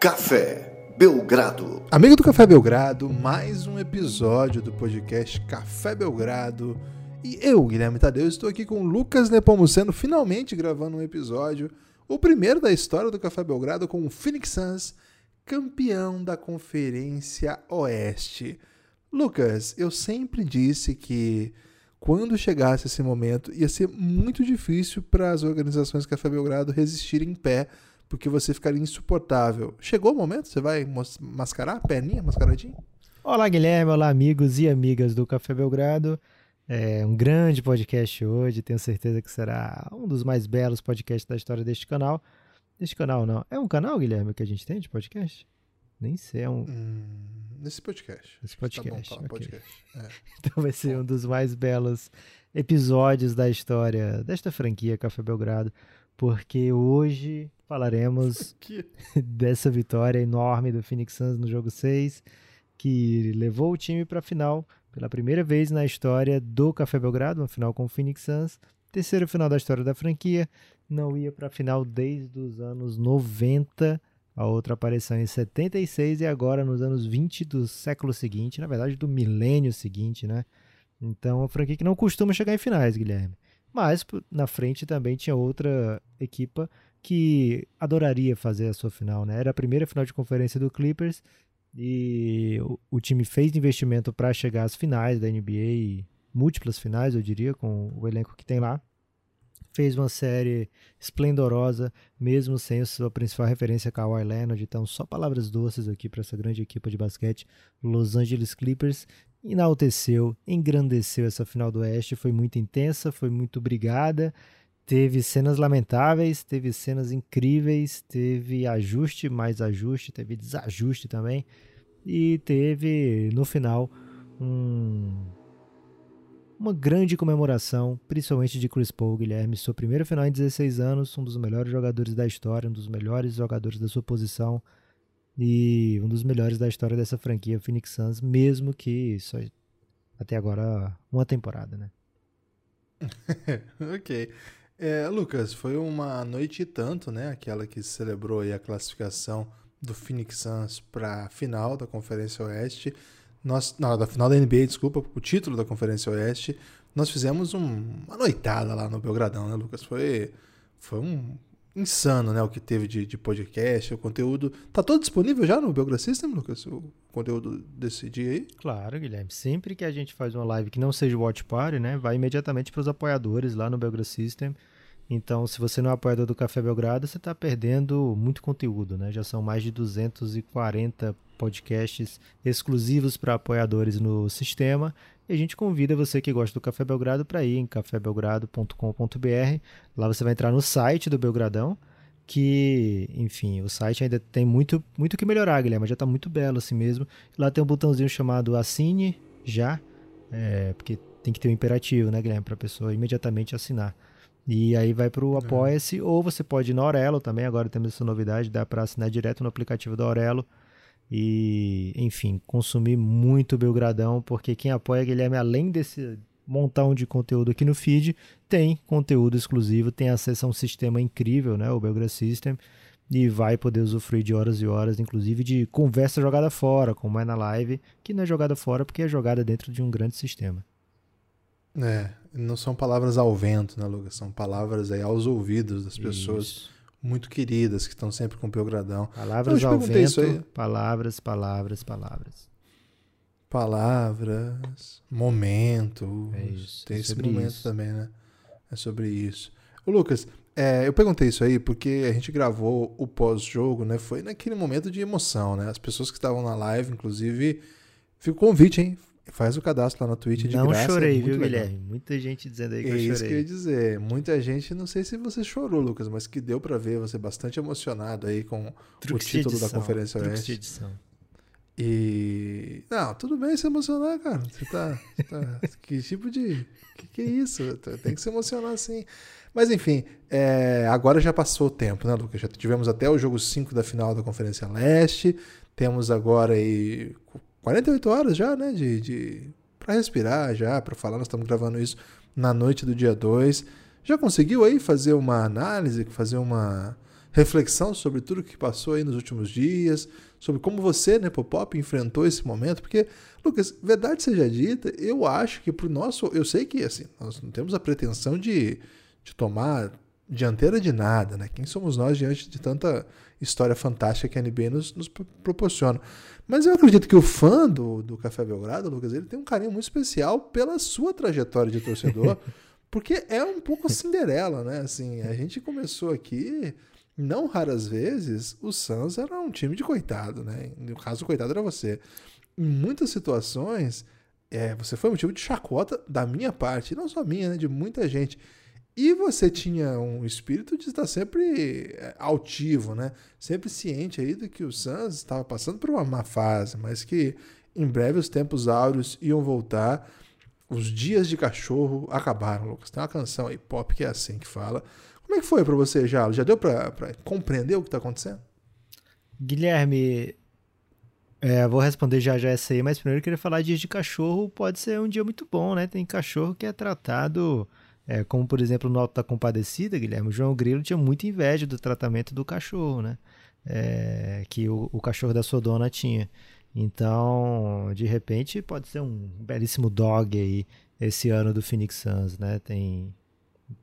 Café Belgrado. Amigo do Café Belgrado, mais um episódio do podcast Café Belgrado. E eu, Guilherme Tadeu, estou aqui com Lucas Nepomuceno, finalmente gravando um episódio, o primeiro da história do Café Belgrado com o Phoenix Suns, campeão da Conferência Oeste. Lucas, eu sempre disse que quando chegasse esse momento ia ser muito difícil para as organizações Café Belgrado resistirem em pé, porque você ficaria insuportável. Chegou o momento? Você vai mascarar a perninha, mascaradinho? Olá, Guilherme. Olá, amigos e amigas do Café Belgrado. É um grande podcast hoje. Tenho certeza que será um dos mais belos podcasts da história deste canal. Deste canal, não. É um canal, Guilherme, que a gente tem de podcast? Nem sei. É um. Hum, nesse podcast. Nesse podcast. Tá bom, okay. podcast. É. então vai ser um dos mais belos episódios da história desta franquia Café Belgrado, porque hoje falaremos dessa vitória enorme do Phoenix Suns no jogo 6, que levou o time para a final pela primeira vez na história do Café Belgrado, uma final com o Phoenix Suns, terceiro final da história da franquia, não ia para a final desde os anos 90, a outra aparição em 76 e agora nos anos 20 do século seguinte, na verdade do milênio seguinte, né? Então, a franquia que não costuma chegar em finais, Guilherme. Mas na frente também tinha outra equipa que adoraria fazer a sua final, né? Era a primeira final de conferência do Clippers e o, o time fez investimento para chegar às finais da NBA, múltiplas finais, eu diria, com o elenco que tem lá. Fez uma série esplendorosa, mesmo sem a sua principal referência, Kawhi Leonard. Então, só palavras doces aqui para essa grande equipa de basquete, Los Angeles Clippers. Enalteceu, engrandeceu essa final do Oeste. Foi muito intensa, foi muito brigada Teve cenas lamentáveis, teve cenas incríveis, teve ajuste, mais ajuste, teve desajuste também. E teve, no final, um, uma grande comemoração, principalmente de Chris Paul, Guilherme. Sua primeira final em 16 anos, um dos melhores jogadores da história, um dos melhores jogadores da sua posição e um dos melhores da história dessa franquia, Phoenix Suns, mesmo que só até agora uma temporada, né? ok. É, Lucas, foi uma noite e tanto, né? Aquela que celebrou a classificação do Phoenix Suns para a final da Conferência Oeste. Nós, não, da final da NBA, desculpa, o título da Conferência Oeste. Nós fizemos um, uma noitada lá no Belgradão, né, Lucas? Foi, foi um insano, né? O que teve de, de podcast, o conteúdo. Tá todo disponível já no Belgrad System, Lucas? O conteúdo desse dia aí? Claro, Guilherme. Sempre que a gente faz uma live que não seja Watch Party, né? Vai imediatamente para os apoiadores lá no Belgrad System. Então, se você não é apoiador do Café Belgrado, você está perdendo muito conteúdo, né? Já são mais de 240 podcasts exclusivos para apoiadores no sistema. E a gente convida você que gosta do Café Belgrado para ir em cafébelgrado.com.br. Lá você vai entrar no site do Belgradão, que, enfim, o site ainda tem muito muito que melhorar, Guilherme, já está muito belo assim mesmo. Lá tem um botãozinho chamado Assine Já, é, porque tem que ter um imperativo, né, Guilherme, para a pessoa imediatamente assinar. E aí vai para o é. Apoia-se, ou você pode ir na Aurelo também, agora temos essa novidade, dá para assinar direto no aplicativo da Aurelo. E, enfim, consumir muito Belgradão, porque quem apoia Guilherme, além desse montão de conteúdo aqui no feed, tem conteúdo exclusivo, tem acesso a um sistema incrível, né, o Belgrade System, e vai poder usufruir de horas e horas, inclusive de conversa jogada fora, como é na live, que não é jogada fora porque é jogada dentro de um grande sistema. É, não são palavras ao vento, né, Lucas? São palavras aí aos ouvidos das pessoas Isso. Muito queridas que estão sempre com o Pelgradão. Palavras ao vento, palavras, palavras, palavras. Palavras, momento. É isso. Tem é esse momento isso. também, né? É sobre isso. O Lucas, é, eu perguntei isso aí porque a gente gravou o pós-jogo, né? Foi naquele momento de emoção, né? As pessoas que estavam na live, inclusive, fica o convite, hein? Faz o cadastro lá na Twitch de não graça. Não chorei, é viu, legal. Guilherme? Muita gente dizendo aí que é eu chorei. É isso que eu ia dizer. Muita gente, não sei se você chorou, Lucas, mas que deu para ver você bastante emocionado aí com Truques o título da Conferência Oeste. De edição. E. Não, tudo bem se emocionar, cara. Você tá. Você tá... que tipo de. Que que é isso? Tem que se emocionar sim. Mas enfim, é... agora já passou o tempo, né, Lucas? Já tivemos até o jogo 5 da final da Conferência Leste. Temos agora aí 48 horas já, né? De, de para respirar já, para falar. Nós estamos gravando isso na noite do dia 2. Já conseguiu aí fazer uma análise, fazer uma reflexão sobre tudo que passou aí nos últimos dias, sobre como você, né, Popop, enfrentou esse momento, porque, Lucas, verdade seja dita, eu acho que pro nosso, eu sei que assim, nós não temos a pretensão de, de tomar dianteira de nada, né? Quem somos nós diante de tanta história fantástica que a NBA nos, nos proporciona? Mas eu acredito que o fã do, do Café Belgrado, Lucas, ele tem um carinho muito especial pela sua trajetória de torcedor, porque é um pouco Cinderela, né? Assim, a gente começou aqui, não raras vezes, o Suns era um time de coitado, né? No caso, o coitado era você. Em muitas situações, é, você foi motivo de chacota da minha parte, não só minha, né? De muita gente. E você tinha um espírito de estar sempre é, altivo, né? Sempre ciente aí do que o Suns estava passando por uma má fase, mas que em breve os tempos áureos iam voltar. Os dias de cachorro acabaram, Lucas. Tem uma canção aí pop que é assim que fala. Como é que foi para você, já? Já deu para compreender o que está acontecendo? Guilherme, é, vou responder já já essa aí, mas primeiro eu queria falar dias de cachorro pode ser um dia muito bom, né? Tem cachorro que é tratado é, como, por exemplo, no Alto da Compadecida, Guilherme, o João Grilo tinha muita inveja do tratamento do cachorro, né? É, que o, o, cachorro da sua dona tinha. Então, de repente, pode ser um belíssimo dog aí esse ano do Phoenix Suns, né? Tem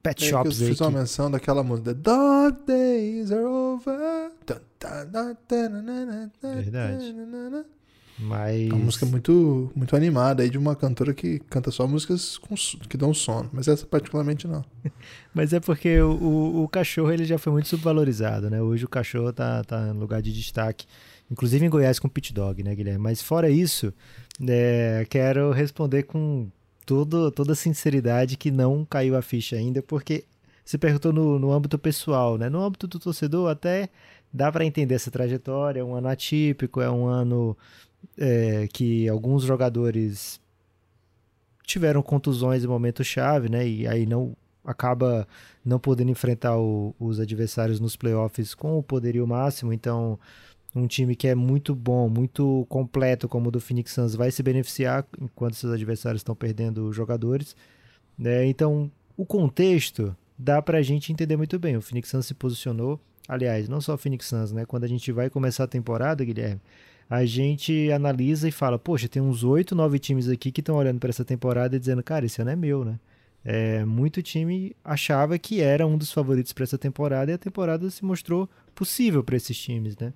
pet é shops que eu fiz uma menção daquela música Dog Days Are Over. Verdade. Mas... É uma música muito, muito animada aí de uma cantora que canta só músicas com, que dão sono, mas essa particularmente não. mas é porque o, o, o, cachorro ele já foi muito subvalorizado, né? Hoje o cachorro tá, tá em lugar de destaque, inclusive em Goiás com pit dog, né, Guilherme? Mas fora isso, é, quero responder com todo, toda sinceridade que não caiu a ficha ainda, porque você perguntou no, no âmbito pessoal, né? No âmbito do torcedor até dá para entender essa trajetória, é um ano atípico, é um ano é, que alguns jogadores tiveram contusões em momento chave, né? E aí não acaba não podendo enfrentar o, os adversários nos playoffs com o poderio máximo. Então, um time que é muito bom, muito completo, como o do Phoenix Suns, vai se beneficiar enquanto seus adversários estão perdendo jogadores. Né? Então, o contexto dá para a gente entender muito bem. O Phoenix Suns se posicionou, aliás, não só o Phoenix Suns, né? Quando a gente vai começar a temporada, Guilherme, a gente analisa e fala, poxa, tem uns oito, nove times aqui que estão olhando para essa temporada e dizendo, cara, esse ano é meu, né? É, muito time achava que era um dos favoritos para essa temporada e a temporada se mostrou possível para esses times, né?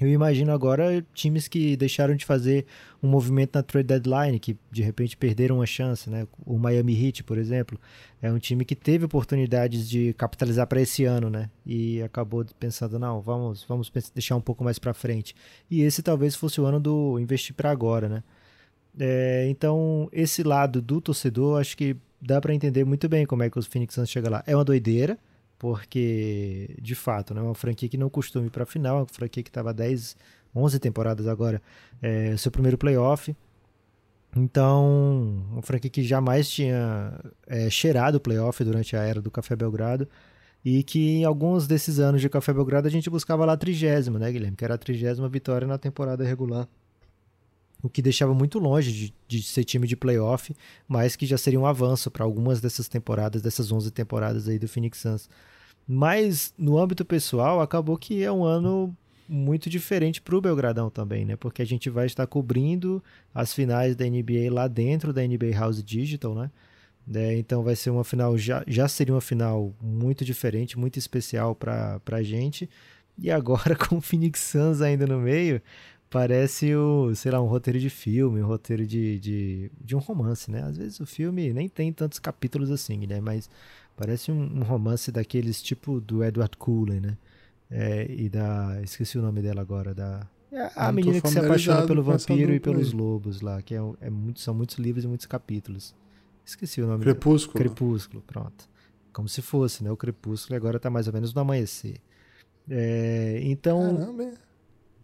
Eu imagino agora times que deixaram de fazer um movimento na trade deadline, que de repente perderam uma chance, né? O Miami Heat, por exemplo, é um time que teve oportunidades de capitalizar para esse ano, né? E acabou pensando, não, vamos, vamos deixar um pouco mais para frente. E esse talvez fosse o ano do investir para agora, né? É, então, esse lado do torcedor, acho que dá para entender muito bem como é que os Phoenix Suns chegam lá. É uma doideira, porque de fato, né, uma franquia que não costuma ir para a final, uma franquia que estava 10, 11 temporadas agora, é, seu primeiro playoff. Então, uma franquia que jamais tinha é, cheirado o playoff durante a era do Café Belgrado e que em alguns desses anos de Café Belgrado a gente buscava lá a trigésima, né, Guilherme? Que era a trigésima vitória na temporada regular. O que deixava muito longe de, de ser time de playoff, mas que já seria um avanço para algumas dessas temporadas, dessas 11 temporadas aí do Phoenix Suns. Mas no âmbito pessoal, acabou que é um ano muito diferente para o Belgradão também, né? Porque a gente vai estar cobrindo as finais da NBA lá dentro da NBA House Digital, né? É, então vai ser uma final, já, já seria uma final muito diferente, muito especial para a gente. E agora com o Phoenix Suns ainda no meio, parece o, sei lá, um roteiro de filme, um roteiro de, de, de um romance, né? Às vezes o filme nem tem tantos capítulos assim, né? Mas Parece um, um romance daqueles tipo do Edward Cullen, né? É, e da. Esqueci o nome dela agora, da. É a menina que se apaixona pelo vampiro e pelos lobos lá, que é, é muito, são muitos livros e muitos capítulos. Esqueci o nome. Crepúsculo. Dela. Crepúsculo, pronto. Como se fosse, né? O Crepúsculo agora tá mais ou menos no amanhecer. É, então. Caramba.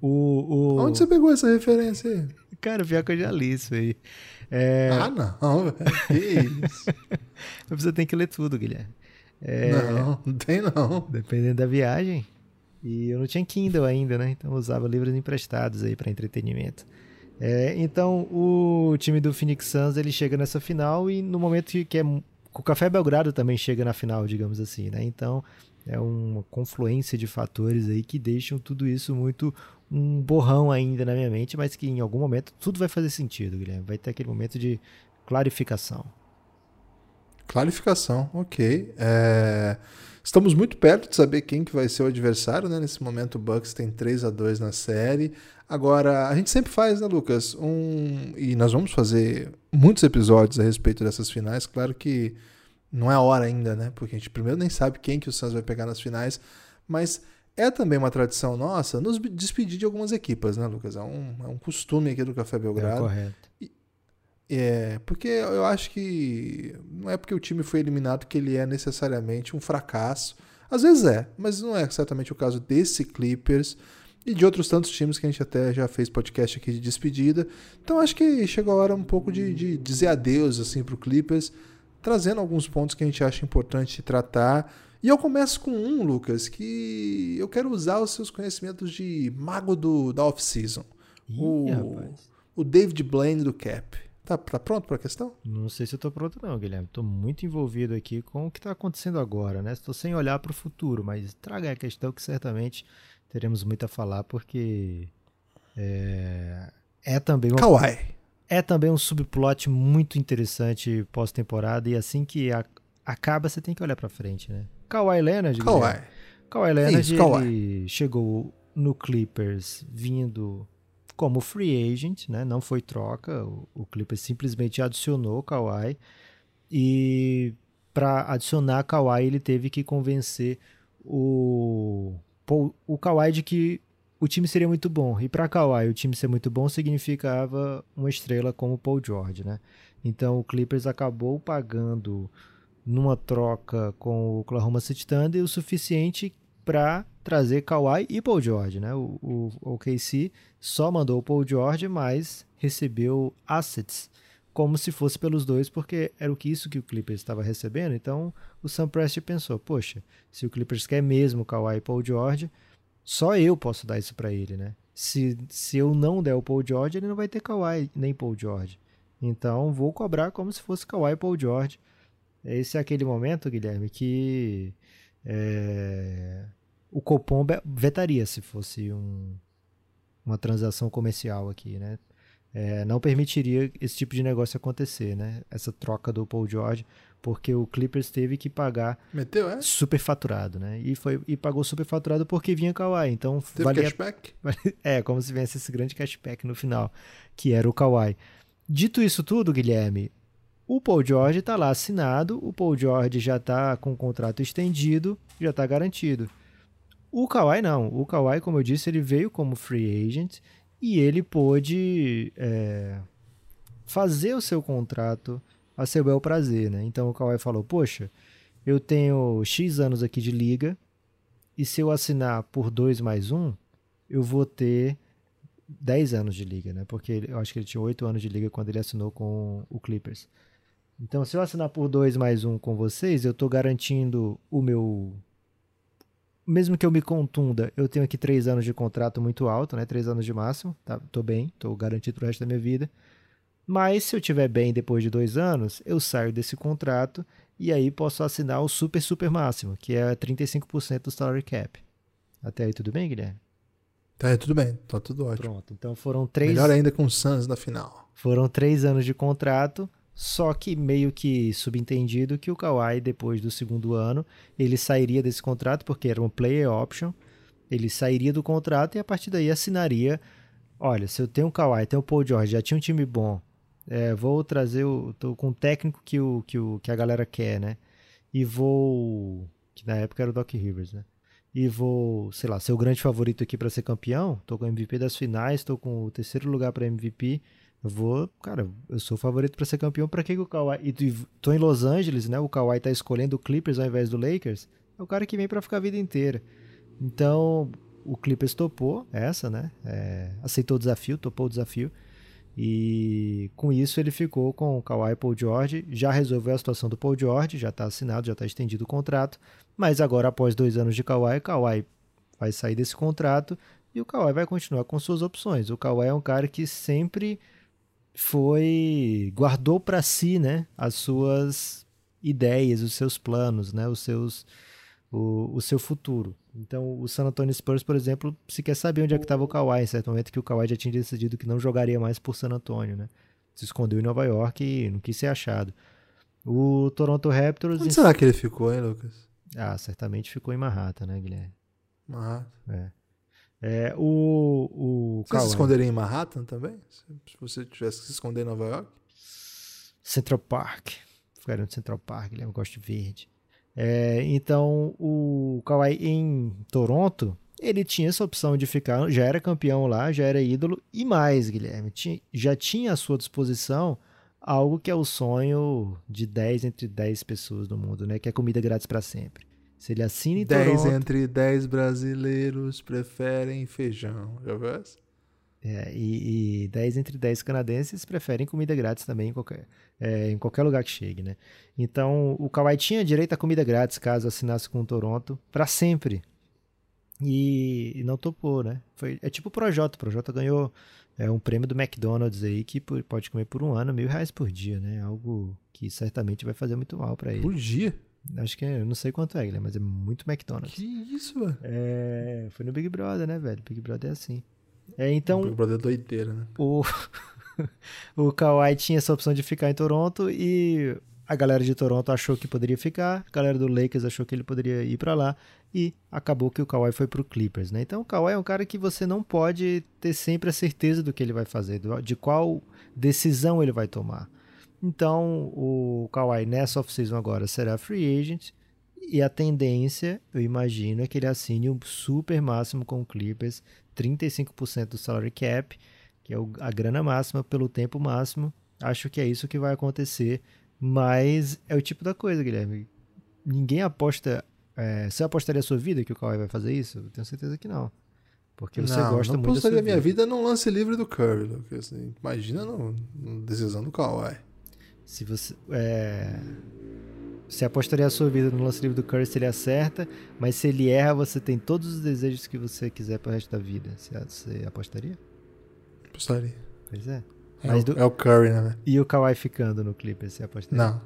O, o... Onde você pegou essa referência aí? Cara, pior que eu já li isso aí. É... Ah, não, velho. Que isso? Você tem que ler tudo, Guilherme. É... Não, não tem não. Dependendo da viagem. E eu não tinha Kindle ainda, né? Então eu usava livros emprestados aí para entretenimento. É, então o time do Phoenix Suns ele chega nessa final e no momento que, que é o Café Belgrado também chega na final, digamos assim, né? Então É uma confluência de fatores aí que deixam tudo isso muito um borrão ainda na minha mente, mas que em algum momento tudo vai fazer sentido, Guilherme. Vai ter aquele momento de clarificação. Clarificação, ok. É... Estamos muito perto de saber quem que vai ser o adversário, né? Nesse momento o Bucks tem 3 a 2 na série. Agora, a gente sempre faz, né, Lucas? Um... E nós vamos fazer muitos episódios a respeito dessas finais. Claro que não é a hora ainda, né? Porque a gente primeiro nem sabe quem que o Suns vai pegar nas finais. Mas é também uma tradição nossa nos despedir de algumas equipas, né, Lucas? É um, é um costume aqui do Café Belgrado. É correto. E, é, porque eu acho que não é porque o time foi eliminado que ele é necessariamente um fracasso. Às vezes é, mas não é certamente o caso desse Clippers e de outros tantos times que a gente até já fez podcast aqui de despedida. Então acho que chegou a hora um pouco de, de dizer adeus assim, para o Clippers, trazendo alguns pontos que a gente acha importante tratar e eu começo com um, Lucas, que eu quero usar os seus conhecimentos de mago do, da off-season. O, o David Blaine do Cap. Tá, tá pronto para a questão? Não sei se eu tô pronto não, Guilherme. Estou muito envolvido aqui com o que está acontecendo agora, né? Estou sem olhar para o futuro, mas traga a questão que certamente teremos muito a falar, porque é, é também uma, Kawhi. É também um subplot muito interessante pós-temporada e assim que a, acaba, você tem que olhar para frente, né? Kawhi Leonard. Kawhi. Kawhi Leonard Isso, Kawhi. chegou no Clippers vindo como free agent, né? Não foi troca. O, o Clippers simplesmente adicionou o Kawhi e para adicionar Kawhi ele teve que convencer o o Kawhi de que o time seria muito bom. E para Kawhi o time ser muito bom significava uma estrela como o Paul George, né? Então o Clippers acabou pagando numa troca com o Oklahoma City Thunder o suficiente para trazer Kawhi e Paul George, né? O, OKC só mandou o Paul George, mas recebeu assets como se fosse pelos dois, porque era o que isso que o Clippers estava recebendo. Então o Sam Presti pensou: poxa, se o Clippers quer mesmo Kawhi e Paul George, só eu posso dar isso para ele, né? Se, se eu não der o Paul George, ele não vai ter Kawhi nem Paul George. Então vou cobrar como se fosse Kawhi e Paul George esse é aquele momento, Guilherme, que é, o Copom vetaria se fosse um, uma transação comercial aqui, né? É, não permitiria esse tipo de negócio acontecer, né? Essa troca do Paul George, porque o Clippers teve que pagar Meteu, é? superfaturado, né? E, foi, e pagou superfaturado porque vinha Kawhi, então teve valia, cashback? É, como se viesse esse grande cashback no final, que era o Kawhi. Dito isso tudo, Guilherme, o Paul George está lá assinado, o Paul George já está com o contrato estendido, já está garantido. O Kawhi não. O Kawhi, como eu disse, ele veio como free agent e ele pôde é, fazer o seu contrato a seu bel prazer, né? Então o Kawhi falou, poxa, eu tenho X anos aqui de liga e se eu assinar por 2 mais 1, um, eu vou ter 10 anos de liga, né? Porque eu acho que ele tinha 8 anos de liga quando ele assinou com o Clippers. Então, se eu assinar por dois mais um com vocês, eu estou garantindo o meu. Mesmo que eu me contunda, eu tenho aqui três anos de contrato muito alto, né? Três anos de máximo. Tá, tô bem, tô garantido pro resto da minha vida. Mas se eu tiver bem depois de dois anos, eu saio desse contrato e aí posso assinar o super, super máximo, que é 35% do salary cap. Até aí tudo bem, Guilherme? Tá, tudo bem, tá tudo ótimo. Pronto, então foram três. Melhor ainda com o Suns na final. Foram três anos de contrato só que meio que subentendido que o Kawhi, depois do segundo ano, ele sairia desse contrato, porque era um player option, ele sairia do contrato e a partir daí assinaria. Olha, se eu tenho o Kawhi, tenho o Paul George, já tinha um time bom, é, vou trazer o. tô com um técnico que, o, que, o, que a galera quer, né? E vou. Que na época era o Doc Rivers, né? E vou, sei lá, ser o grande favorito aqui para ser campeão. Tô com o MVP das finais, tô com o terceiro lugar para MVP eu vou, cara, eu sou o favorito para ser campeão. Para que, o Kawhi. E tô em Los Angeles, né? O Kawhi tá escolhendo o Clippers ao invés do Lakers. É o cara que vem para ficar a vida inteira. Então, o Clippers topou essa, né? É, aceitou o desafio, topou o desafio. E com isso ele ficou com o Kawhi e Paul George. Já resolveu a situação do Paul George, já está assinado, já está estendido o contrato. Mas agora, após dois anos de Kawhi, Kawhi vai sair desse contrato e o Kawhi vai continuar com suas opções. O Kawhi é um cara que sempre foi guardou para si, né, as suas ideias, os seus planos, né, os seus o, o seu futuro. Então, o San Antonio Spurs, por exemplo, se quer saber onde é que estava o Kawhi, em certo momento que o Kawhi já tinha decidido que não jogaria mais por San Antonio, né? Se escondeu em Nova York e não quis ser achado. O Toronto Raptors... Onde será que ele ficou, hein, Lucas? Ah, certamente ficou em Manhattan, né, Guilherme? Manhattan. É. É, o, o Você se esconderia em Manhattan também? Se você tivesse que se esconder em Nova York? Central Park. Ficaria no Central Park, Guilherme, gosto de verde. É, então, o Kawhi em Toronto, ele tinha essa opção de ficar, já era campeão lá, já era ídolo, e mais, Guilherme, tinha, já tinha à sua disposição algo que é o sonho de 10 entre 10 pessoas do mundo, né? Que é comida grátis para sempre. Se ele assina em 10 Toronto... entre 10 brasileiros preferem feijão. Já viu essa? É, e, e 10 entre 10 canadenses preferem comida grátis também em qualquer, é, em qualquer lugar que chegue, né? Então, o Kawhi tinha direito a comida grátis caso assinasse com o Toronto para sempre. E, e, não topou, né? Foi, é tipo o Projota. O Projota ganhou é, um prêmio do McDonald's aí que pode comer por um ano mil reais por dia, né? Algo que certamente vai fazer muito mal para ele. Por dia? Acho que é, eu não sei quanto é, mas é muito McDonald's. Que isso, velho? É, foi no Big Brother, né, velho? Big Brother é assim. É, então. Big Brother é doideira, né? O, o Kawhi tinha essa opção de ficar em Toronto e a galera de Toronto achou que poderia ficar, a galera do Lakers achou que ele poderia ir para lá e acabou que o Kawhi foi pro Clippers, né? Então o Kawhi é um cara que você não pode ter sempre a certeza do que ele vai fazer, de qual decisão ele vai tomar. Então o Kawhi nessa off-season agora será free agent e a tendência, eu imagino, é que ele assine um super máximo com o Clippers, 35% do salary cap, que é a grana máxima pelo tempo máximo. Acho que é isso que vai acontecer, mas é o tipo da coisa, Guilherme. Ninguém aposta. É, você apostaria a sua vida que o Kawhi vai fazer isso? Eu tenho certeza que não. Porque você não, gosta não muito da sua vida. minha vida num lance livre do Curry, Lucas. Imagina na decisão do Kawhi. Se você. É... Você apostaria a sua vida no lance livre do Curry se ele acerta, mas se ele erra, você tem todos os desejos que você quiser para o resto da vida. Você apostaria? Apostaria. Pois é. É, o, do... é o Curry, né? E o Kawhi ficando no Clippers, você apostaria? Não.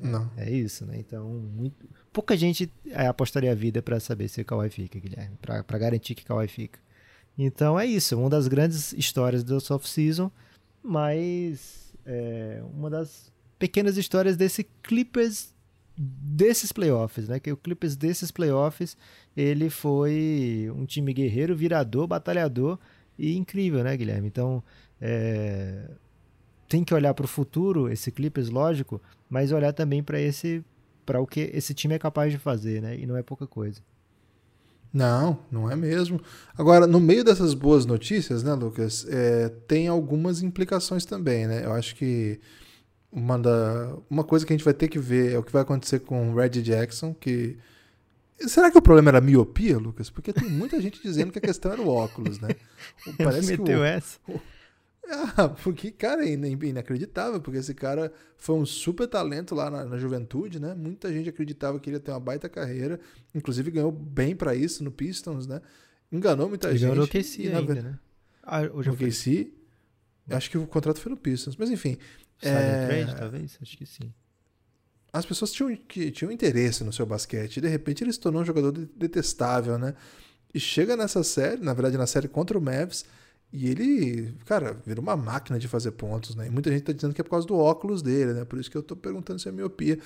Não. É, é isso, né? Então, muito... pouca gente é, apostaria a vida para saber se o Kawhi fica, Guilherme, para garantir que o Kawhi fica. Então é isso, uma das grandes histórias do off-season, mas é, uma das pequenas histórias desse Clippers desses playoffs, né? Que o Clippers desses playoffs, ele foi um time guerreiro, virador, batalhador e incrível, né, Guilherme? Então, é... tem que olhar para o futuro, esse Clippers, lógico, mas olhar também para esse para o que esse time é capaz de fazer, né? E não é pouca coisa. Não, não é mesmo. Agora, no meio dessas boas notícias, né, Lucas, é, tem algumas implicações também, né? Eu acho que uma, da, uma coisa que a gente vai ter que ver é o que vai acontecer com o Red Jackson, que... Será que o problema era miopia, Lucas? Porque tem muita gente dizendo que a questão era o óculos, né? Parece Meteu que o, essa. O, ah, porque, cara, é inacreditável, porque esse cara foi um super talento lá na, na, juventude, né? Muita gente acreditava que ele ia ter uma baita carreira, inclusive ganhou bem para isso no Pistons, né? Enganou muita ele gente. Ganhou no KC ainda, na... né? Ah, hoje no KC, acho que o contrato foi no Pistons, mas enfim. É... Trade, talvez? Acho que sim. As pessoas tinham, que, tinham interesse no seu basquete. E de repente ele se tornou um jogador detestável, né? E chega nessa série, na verdade na série contra o Mavs, e ele, cara, vira uma máquina de fazer pontos, né? E muita gente tá dizendo que é por causa do óculos dele, né? Por isso que eu tô perguntando se é miopia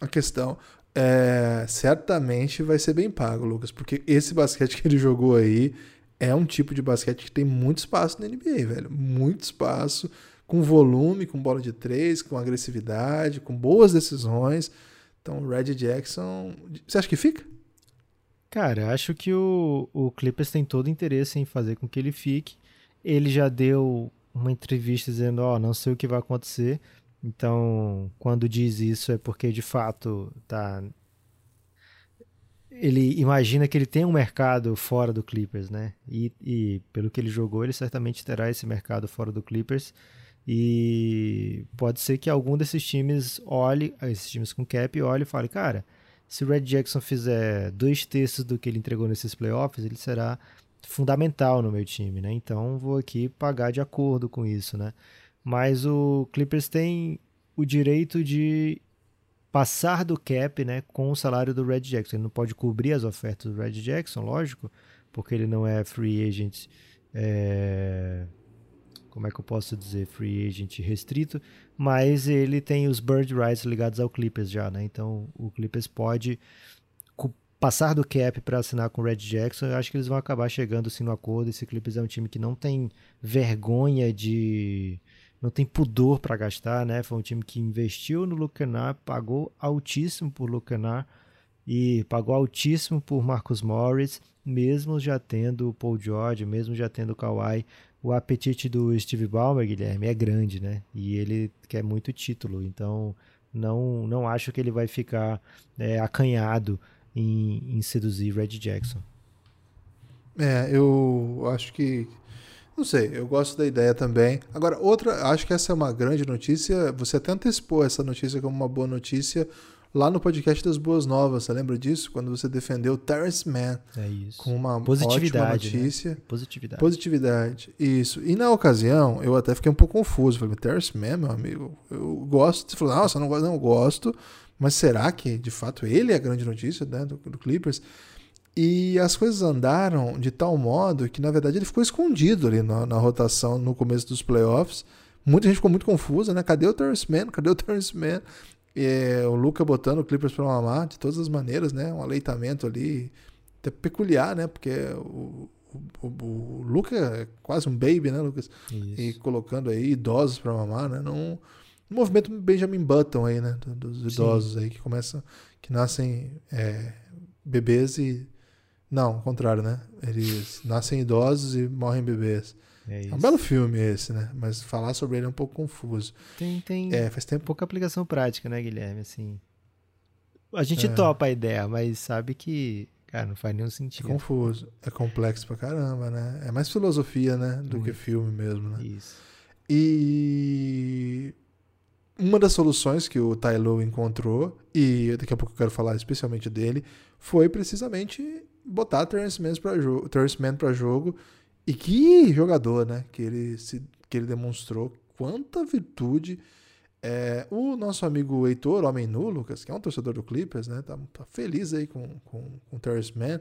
a questão. É, certamente vai ser bem pago, Lucas, porque esse basquete que ele jogou aí é um tipo de basquete que tem muito espaço na NBA, velho. Muito espaço com volume, com bola de três, com agressividade, com boas decisões. Então, o Red Jackson, você acha que fica? Cara, acho que o, o Clippers tem todo interesse em fazer com que ele fique. Ele já deu uma entrevista dizendo, ó, oh, não sei o que vai acontecer. Então, quando diz isso é porque de fato tá ele imagina que ele tem um mercado fora do Clippers, né? E, e, pelo que ele jogou, ele certamente terá esse mercado fora do Clippers. E pode ser que algum desses times olhe, esses times com cap, olhe e fale, cara, se o Red Jackson fizer dois terços do que ele entregou nesses playoffs, ele será fundamental no meu time, né? Então vou aqui pagar de acordo com isso, né? Mas o Clippers tem o direito de passar do cap, né, com o salário do Red Jackson. Ele não pode cobrir as ofertas do Red Jackson, lógico, porque ele não é free agent. É... Como é que eu posso dizer? Free agent restrito, mas ele tem os bird rights ligados ao Clippers já, né? Então o Clippers pode passar do cap para assinar com o Red Jackson. Eu acho que eles vão acabar chegando assim no acordo. Esse Clippers é um time que não tem vergonha de não tem pudor para gastar, né? Foi um time que investiu no Lucanar, pagou altíssimo por Lucanar e pagou altíssimo por Marcus Morris, mesmo já tendo o Paul George, mesmo já tendo o Kawhi. O apetite do Steve Ballmer, Guilherme, é grande, né? E ele quer muito título, então não, não acho que ele vai ficar é, acanhado em, em seduzir Red Jackson. É, eu acho que não sei, eu gosto da ideia também. Agora, outra, acho que essa é uma grande notícia. Você até antecipou essa notícia como uma boa notícia lá no podcast das Boas Novas. Você lembra disso? Quando você defendeu Terrence Mann. É isso. Com uma Positividade, ótima notícia. Né? Positividade. Positividade. Isso. E na ocasião, eu até fiquei um pouco confuso. Falei, Terrence Mann, meu amigo, eu gosto. Você falou, nossa, não gosto, não, gosto. Mas será que, de fato, ele é a grande notícia né, do, do Clippers? E as coisas andaram de tal modo que, na verdade, ele ficou escondido ali na, na rotação no começo dos playoffs. Muita gente ficou muito confusa, né? Cadê o Terrence Mann? Cadê o Terrence Mann? E, o Luca botando o Clippers para mamar de todas as maneiras, né? Um aleitamento ali até peculiar, né? Porque o, o, o, Luca é quase um baby, né, Lucas? Isso. E colocando aí idosos para mamar, né? Num, um movimento Benjamin Button aí, né? Dos idosos Sim. aí que começam, que nascem é, bebês e não, ao contrário, né? Eles nascem idosos e morrem bebês. É, é, um belo filme esse, né? Mas falar sobre ele é um pouco confuso. Tem, tem é, faz tempo... pouca aplicação prática, né, Guilherme? Assim, a gente é. topa a ideia, mas sabe que, cara, não faz nenhum sentido. É confuso. É complexo pra caramba, né? É mais filosofia, né? Do que filme mesmo, né? Isso. E uma das soluções que o Tylo encontrou, e daqui a pouco eu quero falar especialmente dele, foi precisamente botar Terrence Mann para jogo, Terrence Mann para jogo e que jogador, né? Que ele se que ele demonstrou quanta virtude. É, o nosso amigo Heitor, Homem Nu, Lucas, que é um torcedor do Clippers, né? Tá, tá feliz aí com, com, com o Terrence Mann.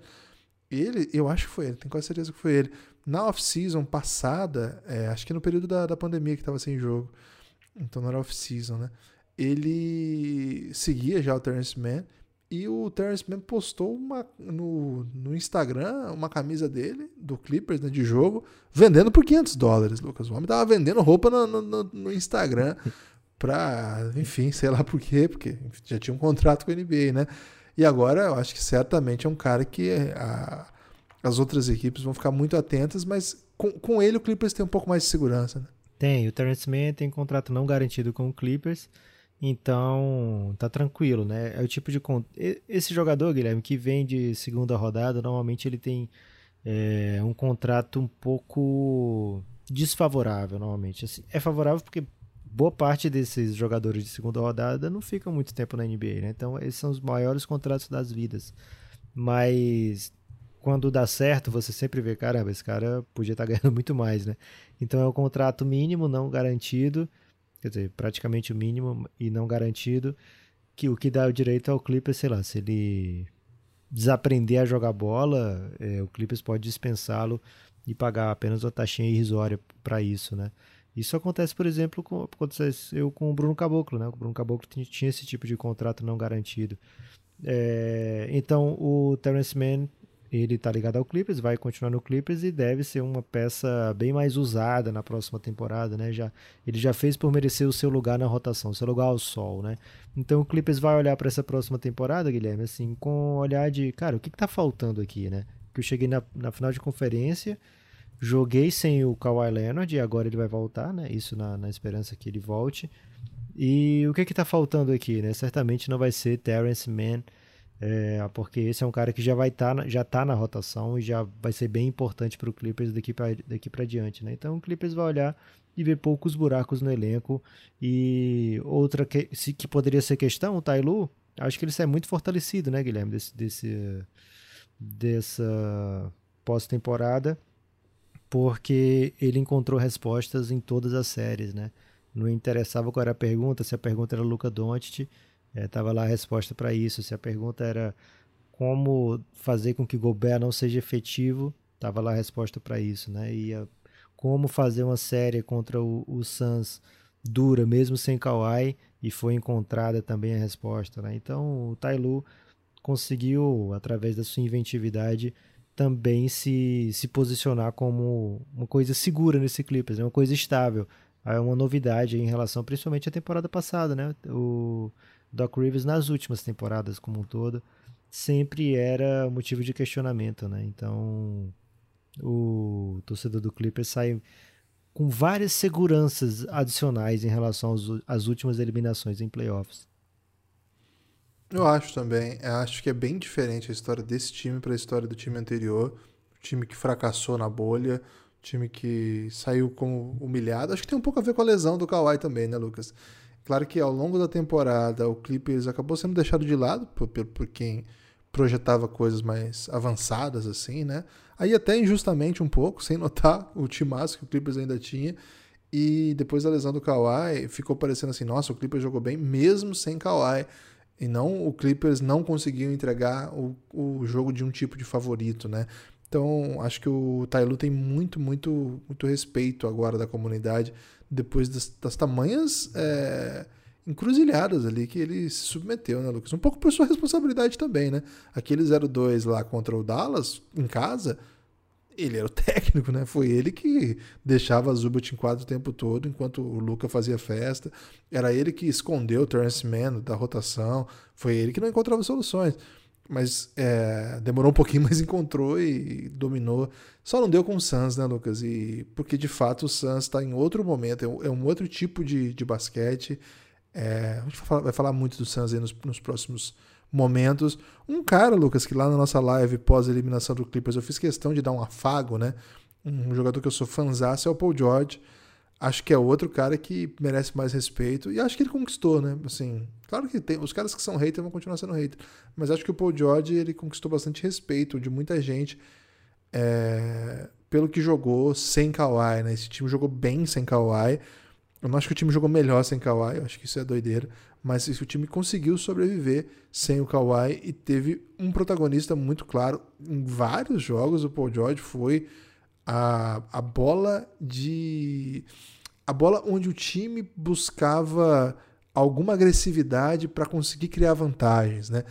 Ele, eu acho que foi ele, tenho quase certeza que foi ele. Na off-season passada, é, acho que no período da, da pandemia que tava sem jogo, então não era off-season, né? Ele seguia já o Terrence Mann e o Terrence Mann postou uma, no, no Instagram uma camisa dele, do Clippers, né, de jogo, vendendo por 500 dólares, Lucas. O homem tava vendendo roupa no, no, no Instagram pra, enfim, sei lá por quê, porque já tinha um contrato com a NBA, né? E agora eu acho que certamente é um cara que a, as outras equipes vão ficar muito atentas, mas com, com ele o Clippers tem um pouco mais de segurança, né? Tem, o Terrence Mann tem contrato não garantido com o Clippers. Então, tá tranquilo, né? É o tipo de. Esse jogador, Guilherme, que vem de segunda rodada, normalmente ele tem é, um contrato um pouco desfavorável, normalmente. Assim, é favorável porque boa parte desses jogadores de segunda rodada não ficam muito tempo na NBA, né? Então, esses são os maiores contratos das vidas. Mas quando dá certo, você sempre vê, caramba, esse cara podia estar tá ganhando muito mais, né? Então é um contrato mínimo, não garantido quer dizer, praticamente o mínimo e não garantido, que o que dá o direito ao Clippers, sei lá, se ele desaprender a jogar bola, é, o Clippers pode dispensá-lo e pagar apenas uma taxinha irrisória para isso, né? Isso acontece, por exemplo, com, aconteceu com o Bruno Caboclo, né? O Bruno Caboclo tinha esse tipo de contrato não garantido. É, então, o Terence Mann ele está ligado ao Clippers, vai continuar no Clippers e deve ser uma peça bem mais usada na próxima temporada, né? Já, ele já fez por merecer o seu lugar na rotação, o seu lugar ao sol, né? Então o Clippers vai olhar para essa próxima temporada, Guilherme, assim, com olhar de, cara, o que, está faltando aqui, né? Que eu cheguei na, na final de conferência, joguei sem o Kawhi Leonard e agora ele vai voltar, né? Isso na, na esperança que ele volte. E o que está faltando aqui, né? Certamente não vai ser Terrence Mann é, porque esse é um cara que já vai estar tá, já tá na rotação e já vai ser bem importante para o Clippers daqui para daqui diante, né? Então o Clippers vai olhar e ver poucos buracos no elenco e outra que, se, que poderia ser questão, o Tailu, acho que ele sai muito fortalecido, né, Guilherme, desse, desse dessa pós-temporada, porque ele encontrou respostas em todas as séries, né? Não interessava qual era a pergunta, se a pergunta era Luca Doncic, Estava é, lá a resposta para isso. Se a pergunta era como fazer com que Gobert não seja efetivo, estava lá a resposta para isso, né? E a, como fazer uma série contra o, o Suns dura, mesmo sem Kawhi, e foi encontrada também a resposta, né? Então o Tailu conseguiu, através da sua inventividade, também se, se posicionar como uma coisa segura nesse Clippers, né? uma coisa estável. É uma novidade em relação, principalmente à temporada passada, né? O Doc Rivers nas últimas temporadas como um todo sempre era motivo de questionamento, né? Então o torcedor do Clippers sai com várias seguranças adicionais em relação às últimas eliminações em playoffs. Eu acho também. Eu acho que é bem diferente a história desse time para a história do time anterior. O time que fracassou na bolha, time que saiu como humilhado. Acho que tem um pouco a ver com a lesão do Kawhi também, né, Lucas? Claro que ao longo da temporada o Clippers acabou sendo deixado de lado por, por, quem projetava coisas mais avançadas, assim, né? Aí até injustamente um pouco, sem notar o timaço que o Clippers ainda tinha. E depois da lesão do Kawhi, ficou parecendo assim, nossa, o Clippers jogou bem mesmo sem Kawhi. E não o Clippers não conseguiu entregar o, o jogo de um tipo de favorito, né? Então, acho que o Tailu tem muito, muito, muito respeito agora da comunidade depois das, das tamanhas é, encruzilhadas ali que ele se submeteu, né, Lucas? Um pouco por sua responsabilidade também, né? Aquele 0-2 lá contra o Dallas, em casa, ele era o técnico, né? Foi ele que deixava a Zubat em quadro o tempo todo, enquanto o Luca fazia festa. Era ele que escondeu o Terence Mann da rotação. Foi ele que não encontrava soluções. Mas é, demorou um pouquinho, mas encontrou e dominou. Só não deu com o Suns, né, Lucas? E, porque de fato o Suns está em outro momento, é um é outro tipo de, de basquete. É, a gente vai falar, muito do Suns nos, nos próximos momentos. Um cara, Lucas, que lá na nossa live pós-eliminação do Clippers eu fiz questão de dar um afago, né? Um jogador que eu sou fãzaço é o Paul George. Acho que é outro cara que merece mais respeito e acho que ele conquistou, né? Assim, claro que tem, os caras que são haters vão continuar sendo haters, mas acho que o Paul George ele conquistou bastante respeito de muita gente é, pelo que jogou sem Kawhi, né? Esse time jogou bem sem Kawhi. Eu não acho que o time jogou melhor sem Kawhi, eu acho que isso é doideira mas o time conseguiu sobreviver sem o Kawhi e teve um protagonista muito claro em vários jogos. O Paul George foi a, a bola de. a bola onde o time buscava alguma agressividade para conseguir criar vantagens, né?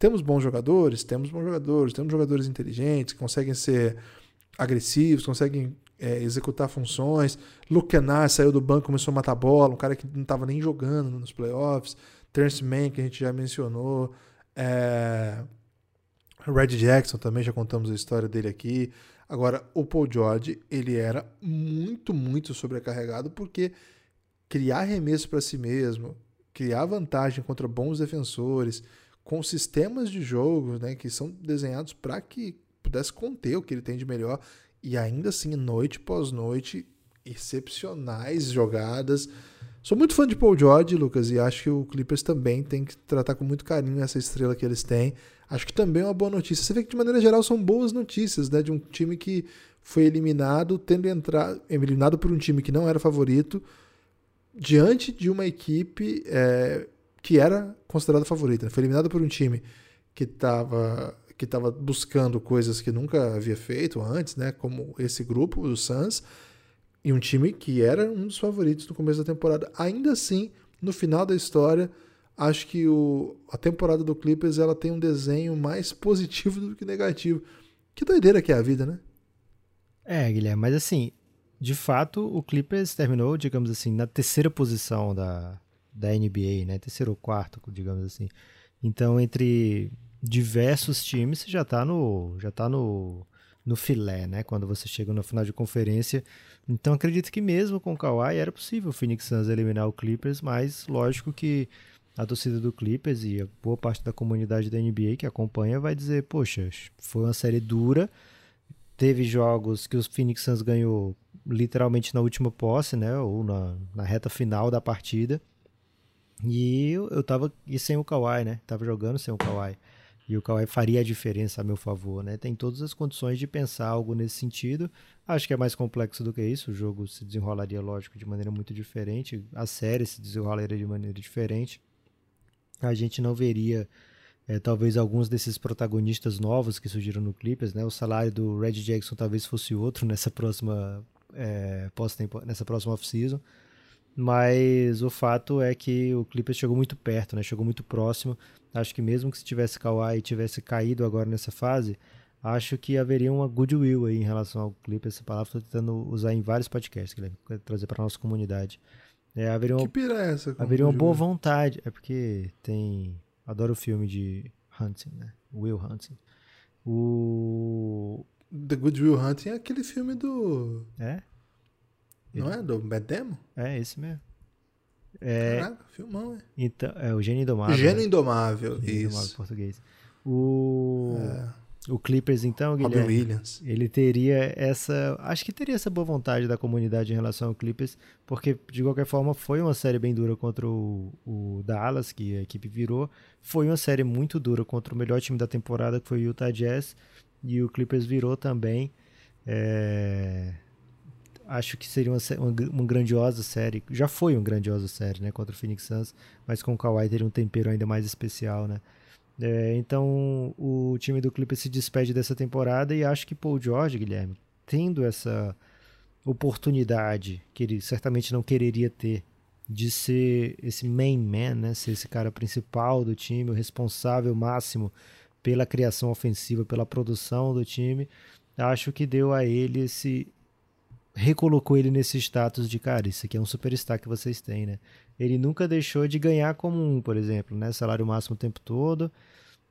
Temos bons jogadores, temos bons jogadores, temos jogadores inteligentes que conseguem ser agressivos, conseguem é, executar funções. Kennard saiu do banco, começou a matar bola, um cara que não estava nem jogando nos playoffs. Terence Mann, que a gente já mencionou. É... Red Jackson também, já contamos a história dele aqui. Agora, o Paul George, ele era muito, muito sobrecarregado porque criar arremesso para si mesmo, criar vantagem contra bons defensores, com sistemas de jogo né, que são desenhados para que pudesse conter o que ele tem de melhor, e ainda assim, noite pós noite, excepcionais jogadas. Sou muito fã de Paul George, Lucas, e acho que o Clippers também tem que tratar com muito carinho essa estrela que eles têm. Acho que também é uma boa notícia. Você vê que, de maneira geral, são boas notícias, né? De um time que foi eliminado, tendo entrado, eliminado por um time que não era favorito, diante de uma equipe é, que era considerada favorita. Foi eliminado por um time que estava que estava buscando coisas que nunca havia feito antes, né? Como esse grupo, o Suns, e um time que era um dos favoritos no começo da temporada. Ainda assim, no final da história, acho que o, a temporada do Clippers ela tem um desenho mais positivo do que negativo. Que doideira que é a vida, né? É, Guilherme, mas assim, de fato, o Clippers terminou, digamos assim, na terceira posição da, da NBA, né? Terceiro ou quarto, digamos assim. Então, entre diversos times, você já está no, já tá no, no filé, né? Quando você chega no final de conferência. Então acredito que mesmo com o Kawhi era possível o Phoenix Suns eliminar o Clippers, mas lógico que a torcida do Clippers e a boa parte da comunidade da NBA que acompanha vai dizer, poxa, foi uma série dura, teve jogos que os Phoenix Suns ganhou literalmente na última posse, né, ou na, na reta final da partida, e eu, eu tava e sem o Kawhi, né, tava jogando sem o Kawhi e o Kawhi faria a diferença a meu favor, né? Tem todas as condições de pensar algo nesse sentido. Acho que é mais complexo do que isso. O jogo se desenrolaria, lógico, de maneira muito diferente. A série se desenrolaria de maneira diferente. A gente não veria é, talvez alguns desses protagonistas novos que surgiram no Clippers, né? O salário do Red Jackson talvez fosse outro nessa próxima é, nessa próxima off-season. Mas o fato é que o Clippers chegou muito perto, né? Chegou muito próximo. Acho que mesmo que se tivesse Kawhi e tivesse caído agora nessa fase, acho que haveria uma goodwill aí em relação ao Clippers. Essa palavra estou tentando usar em vários podcasts, que trazer para nossa comunidade. É, haveria uma, que pira é essa? Haveria uma boa vontade. É porque tem. Adoro o filme de Hunting, né? Will Hunting. O. The Good Will Hunting é aquele filme do. É? Não é? Do Bad Demo? É, esse mesmo. É, Caraca, filmão, é. Então, é o Gênio Indomável. Gênio né? Indomável, Gênio isso. Indomável português. O, É. o Clippers, então, Robin Guilherme, Williams. ele teria essa. Acho que teria essa boa vontade da comunidade em relação ao Clippers, porque de qualquer forma foi uma série bem dura contra o, o Dallas, que a equipe virou. Foi uma série muito dura contra o melhor time da temporada, que foi o Utah Jazz, e o Clippers virou também. É, Acho que seria uma, uma, uma grandiosa série. Já foi uma grandiosa série, né? Contra o Phoenix Suns, mas com o Kawhi teria um tempero ainda mais especial, né? É, então o time do Clippers se despede dessa temporada e acho que Paul George, Guilherme, tendo essa oportunidade que ele certamente não quereria ter de ser esse main man, né? Ser esse cara principal do time, o responsável máximo pela criação ofensiva, pela produção do time, acho que deu a ele esse recolocou ele nesse status de cara, isso aqui é um superstar que vocês têm, né? Ele nunca deixou de ganhar como um, por exemplo, né? Salário máximo o tempo todo,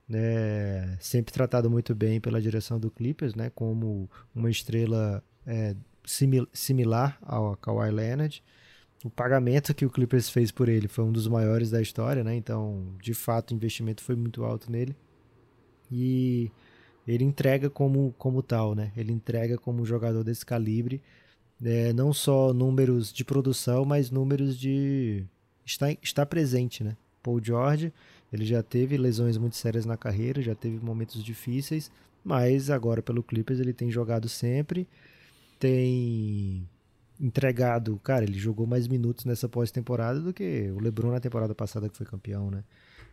né? Sempre tratado muito bem pela direção do Clippers, né? Como uma estrela é, simil- similar ao Kawhi Leonard. O pagamento que o Clippers fez por ele foi um dos maiores da história, né? Então, de fato, o investimento foi muito alto nele. E ele entrega como, como tal, né? Ele entrega como um jogador desse calibre, né? não só números de produção, mas números de estar, estar presente, né? Paul George, ele já teve lesões muito sérias na carreira, já teve momentos difíceis, mas agora pelo Clippers ele tem jogado sempre, tem entregado, cara, ele jogou mais minutos nessa pós-temporada do que o LeBron na temporada passada que foi campeão, né?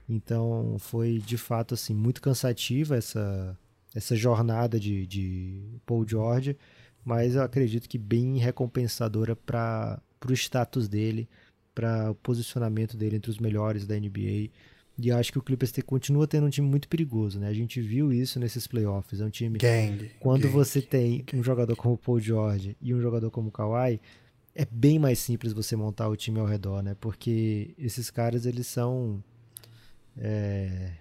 Então foi de fato assim muito cansativa essa essa jornada de, de Paul George, mas eu acredito que bem recompensadora para o status dele, para o posicionamento dele entre os melhores da NBA. E acho que o Clippers continua tendo um time muito perigoso, né? A gente viu isso nesses playoffs. É um time Gang. quando gang. você tem um jogador como o Paul George e um jogador como o Kawhi, é bem mais simples você montar o time ao redor, né? Porque esses caras, eles são... é,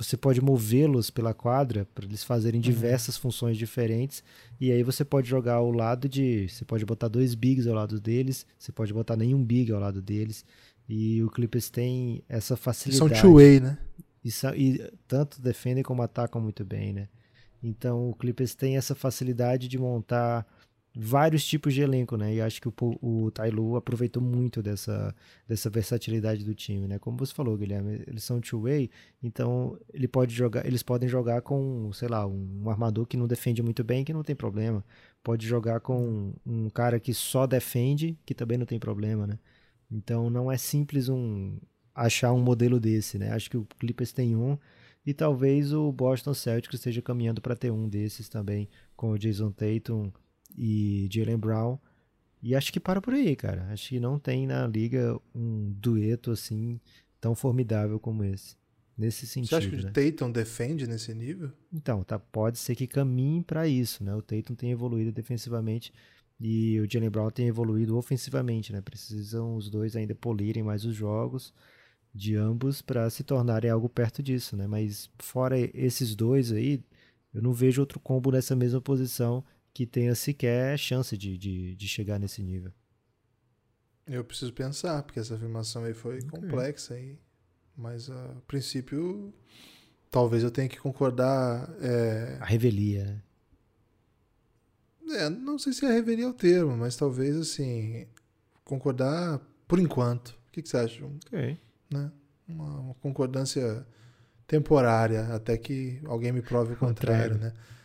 Você pode movê-los pela quadra para eles fazerem diversas funções diferentes e aí você pode jogar ao lado de... Você pode botar dois bigs ao lado deles, você pode botar nenhum big ao lado deles e o Clippers tem essa facilidade. são two-way, né? E, e tanto defendem como atacam muito bem, né? Então o Clippers tem essa facilidade de montar vários tipos de elenco, né? E acho que o, o Tai Lu aproveitou muito dessa, dessa versatilidade do time, né? Como você falou, Guilherme, eles são two-way, então ele pode jogar, eles podem jogar com, sei lá, um, armador que não defende muito bem, que não tem problema. Pode jogar com um cara que só defende, que também não tem problema, né? Então não é simples um achar um modelo desse, né? Acho que o Clippers tem um e talvez o Boston Celtics esteja caminhando para ter um desses também, com o Jason Tatum e Jalen Brown. E acho que para por aí, cara. Acho que não tem na liga um dueto assim tão formidável como esse. Nesse Você sentido, acha que né? o Tatum defende nesse nível? Então, tá, pode ser que caminhe para isso, né? O Tatum tem evoluído defensivamente e o Jalen Brown tem evoluído ofensivamente, né? Precisam os dois ainda polirem mais os jogos de ambos para se tornarem algo perto disso, né? Mas fora esses dois aí, eu não vejo outro combo nessa mesma posição que tenha sequer chance de, de, de chegar nesse nível. Eu preciso pensar, porque essa afirmação aí foi complexa aí. Mas a princípio, talvez eu tenha que concordar. É, A revelia, né? é, não sei se é reveria o termo, mas talvez assim, concordar por enquanto. O que, que você acha? Um- Ok. né? Uma, uma concordância temporária, até que alguém me prove o contrário, Contrário. né?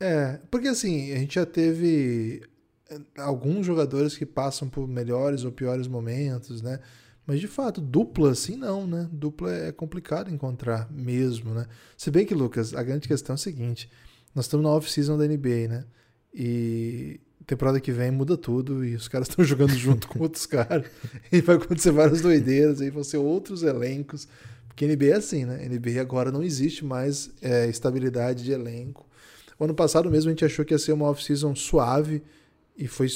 É, porque assim, a gente já teve eh, alguns jogadores que passam por melhores ou piores momentos, né? Mas de fato, dupla assim não, né? Dupla é complicado encontrar mesmo, né? Se bem que, Lucas, a grande questão é a seguinte: nós estamos na off-season da NBA, né? E temporada que vem muda tudo e os caras estão jogando junto com outros caras. E vai acontecer várias doideiras, aí vão ser outros elencos. Porque NBA é assim, né? NBA agora não existe mais é, estabilidade de elenco. O ano passado mesmo a gente achou que ia ser uma off-season suave e foi